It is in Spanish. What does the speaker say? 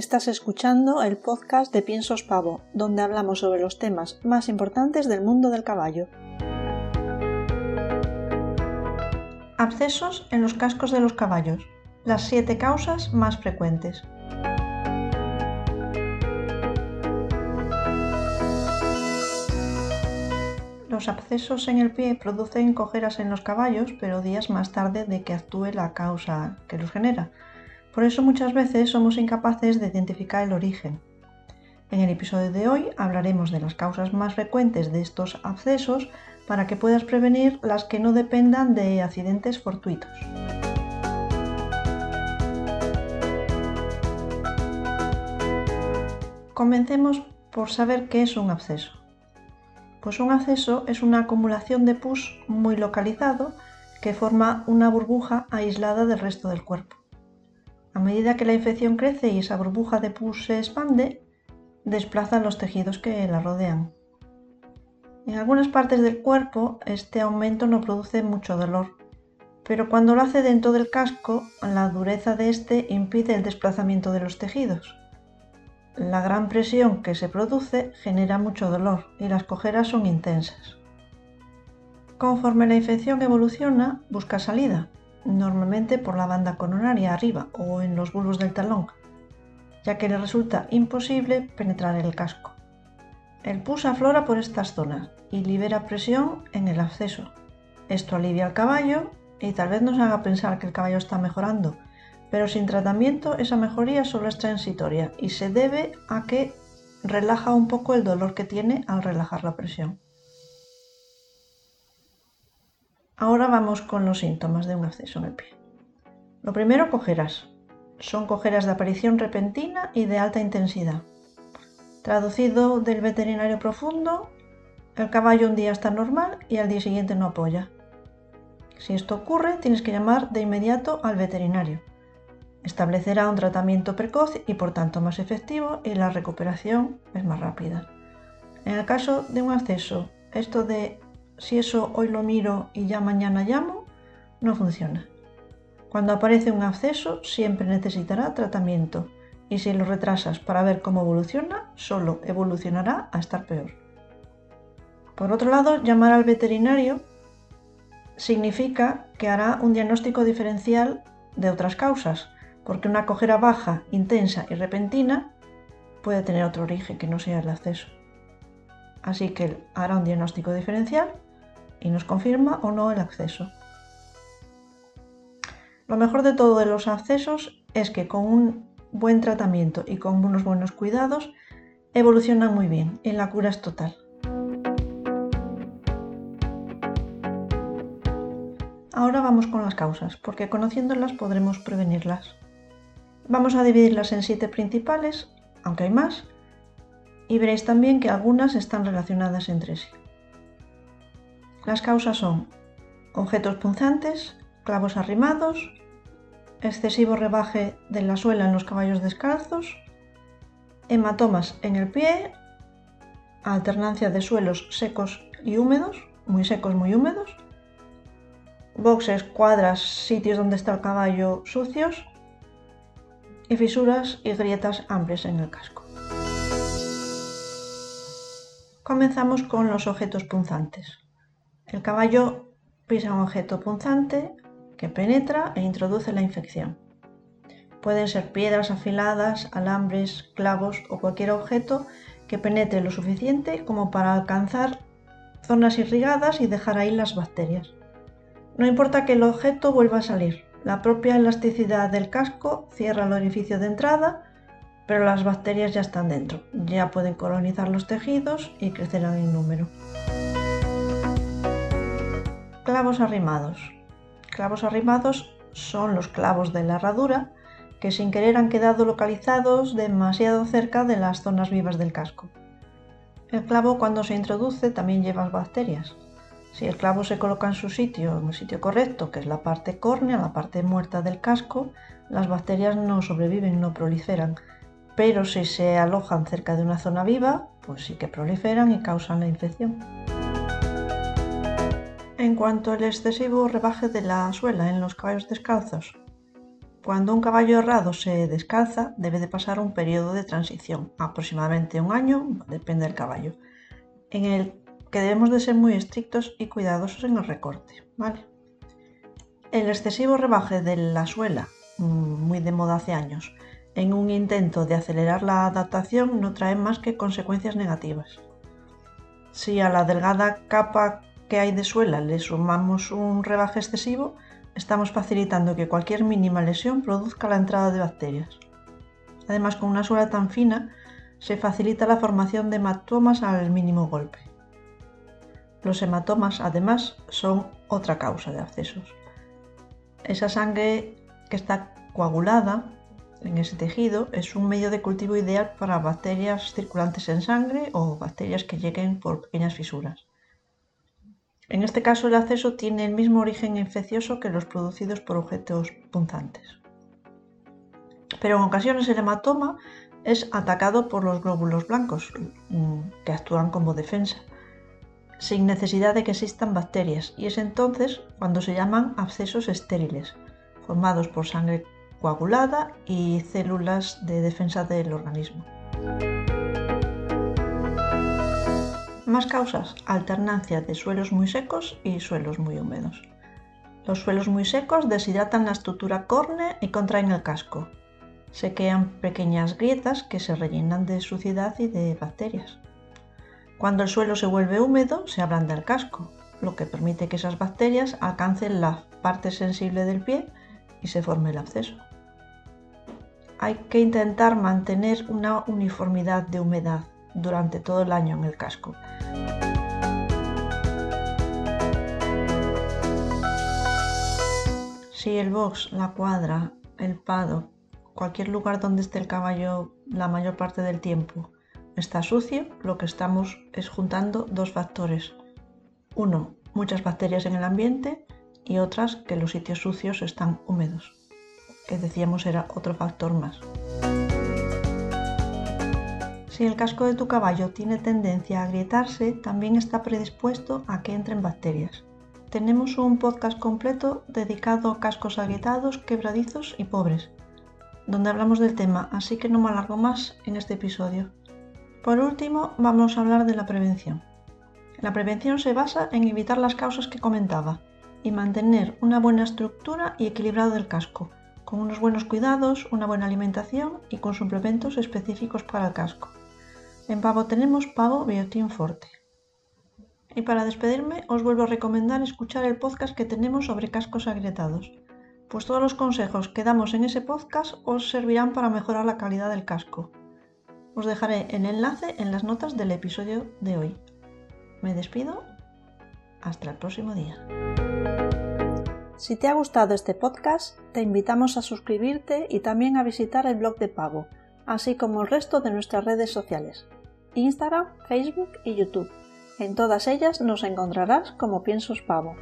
Estás escuchando el podcast de Piensos Pavo, donde hablamos sobre los temas más importantes del mundo del caballo. Abscesos en los cascos de los caballos. Las siete causas más frecuentes. Los abscesos en el pie producen cojeras en los caballos, pero días más tarde de que actúe la causa que los genera por eso muchas veces somos incapaces de identificar el origen. En el episodio de hoy hablaremos de las causas más frecuentes de estos abscesos para que puedas prevenir las que no dependan de accidentes fortuitos. Comencemos por saber qué es un absceso. Pues un absceso es una acumulación de pus muy localizado que forma una burbuja aislada del resto del cuerpo. A medida que la infección crece y esa burbuja de pus se expande, desplaza los tejidos que la rodean. En algunas partes del cuerpo este aumento no produce mucho dolor, pero cuando lo hace dentro del casco, la dureza de este impide el desplazamiento de los tejidos. La gran presión que se produce genera mucho dolor y las cojeras son intensas. Conforme la infección evoluciona, busca salida, normalmente por la banda coronaria arriba o en los bulbos del talón, ya que le resulta imposible penetrar el casco. El pus aflora por estas zonas y libera presión en el acceso. Esto alivia al caballo y tal vez nos haga pensar que el caballo está mejorando, pero sin tratamiento esa mejoría solo es transitoria y se debe a que relaja un poco el dolor que tiene al relajar la presión. Ahora vamos con los síntomas de un acceso en el pie. Lo primero, cojeras. Son cojeras de aparición repentina y de alta intensidad. Traducido del veterinario profundo, el caballo un día está normal y al día siguiente no apoya. Si esto ocurre, tienes que llamar de inmediato al veterinario. Establecerá un tratamiento precoz y por tanto más efectivo y la recuperación es más rápida. En el caso de un acceso, esto de si eso hoy lo miro y ya mañana llamo, no funciona. Cuando aparece un absceso siempre necesitará tratamiento y si lo retrasas para ver cómo evoluciona, solo evolucionará a estar peor. Por otro lado, llamar al veterinario significa que hará un diagnóstico diferencial de otras causas, porque una cojera baja, intensa y repentina puede tener otro origen que no sea el acceso. Así que hará un diagnóstico diferencial y nos confirma o no el acceso. Lo mejor de todo de los accesos es que con un buen tratamiento y con unos buenos cuidados evolucionan muy bien y la cura es total. Ahora vamos con las causas, porque conociéndolas podremos prevenirlas. Vamos a dividirlas en siete principales, aunque hay más, y veréis también que algunas están relacionadas entre sí. Las causas son objetos punzantes, clavos arrimados, excesivo rebaje de la suela en los caballos descalzos, hematomas en el pie, alternancia de suelos secos y húmedos, muy secos, muy húmedos, boxes, cuadras, sitios donde está el caballo sucios y fisuras y grietas amplias en el casco. Comenzamos con los objetos punzantes. El caballo pisa un objeto punzante que penetra e introduce la infección. Pueden ser piedras afiladas, alambres, clavos o cualquier objeto que penetre lo suficiente como para alcanzar zonas irrigadas y dejar ahí las bacterias. No importa que el objeto vuelva a salir, la propia elasticidad del casco cierra el orificio de entrada, pero las bacterias ya están dentro, ya pueden colonizar los tejidos y crecerán en número. Clavos arrimados. Clavos arrimados son los clavos de la herradura que sin querer han quedado localizados demasiado cerca de las zonas vivas del casco. El clavo cuando se introduce también lleva bacterias. Si el clavo se coloca en su sitio, en el sitio correcto, que es la parte córnea, la parte muerta del casco, las bacterias no sobreviven, no proliferan. Pero si se alojan cerca de una zona viva, pues sí que proliferan y causan la infección. En cuanto al excesivo rebaje de la suela en los caballos descalzos, Cuando un caballo errado se descalza, debe de pasar un periodo de transición, aproximadamente un año, depende del caballo, en el que debemos de ser muy estrictos y cuidadosos en el recorte. El excesivo rebaje de la suela, mm, muy de moda hace años, en un intento de acelerar la adaptación no trae más que consecuencias negativas. Si a la delgada capa que hay de suela le sumamos un rebaje excesivo, estamos facilitando que cualquier mínima lesión produzca la entrada de bacterias. Además, con una suela tan fina, se facilita la formación de hematomas al mínimo golpe. Los hematomas, además, son otra causa de abscesos. Esa sangre que está coagulada en ese tejido es un medio de cultivo ideal para bacterias circulantes en sangre o bacterias que lleguen por pequeñas fisuras. En este caso el acceso tiene el mismo origen infeccioso que los producidos por objetos punzantes. Pero en ocasiones el hematoma es atacado por los glóbulos blancos, mm, que actúan como defensa, sin necesidad de que existan bacterias, y es entonces cuando se llaman abscesos estériles, formados por sangre coagulada y células de defensa del organismo. Más causas, alternancia de suelos muy secos y suelos muy húmedos. Los suelos muy secos deshidratan la estructura córnea y contraen el casco. Se crean pequeñas grietas que se rellenan de suciedad y de bacterias. Cuando el suelo se vuelve húmedo, se ablanda el casco, lo que permite que esas bacterias alcancen la parte sensible del pie y se forme el absceso hay que intentar mantener una uniformidad de humedad durante todo el año en el casco. Si el box, la cuadra, el pado, cualquier lugar donde esté el caballo la mayor parte del tiempo está sucio, lo que estamos es juntando dos factores. Uno, muchas bacterias en el ambiente y otras que los sitios sucios están húmedos que decíamos era otro factor más. Si el casco de tu caballo tiene tendencia a agrietarse, también está predispuesto a que entren bacterias. Tenemos un podcast completo dedicado a cascos agrietados, quebradizos y pobres, donde hablamos del tema, así que no me alargo más en este episodio. Por último, vamos a hablar de la prevención. La prevención se basa en evitar las causas que comentaba y mantener una buena estructura y equilibrado del casco, con unos buenos cuidados, una buena alimentación y con suplementos específicos para el casco. En pavo tenemos pavo Biotin Forte. Y para despedirme os vuelvo a recomendar escuchar el podcast que tenemos sobre cascos agrietados, pues todos los consejos que damos en ese podcast os servirán para mejorar la calidad del casco. Os dejaré el enlace en las notas del episodio de hoy. Me despido. Hasta el próximo día. Si te ha gustado este podcast, te invitamos a suscribirte y también a visitar el blog de Pavo, así como el resto de nuestras redes sociales, Instagram, Facebook y YouTube. En todas ellas nos encontrarás como Piensos Pavo.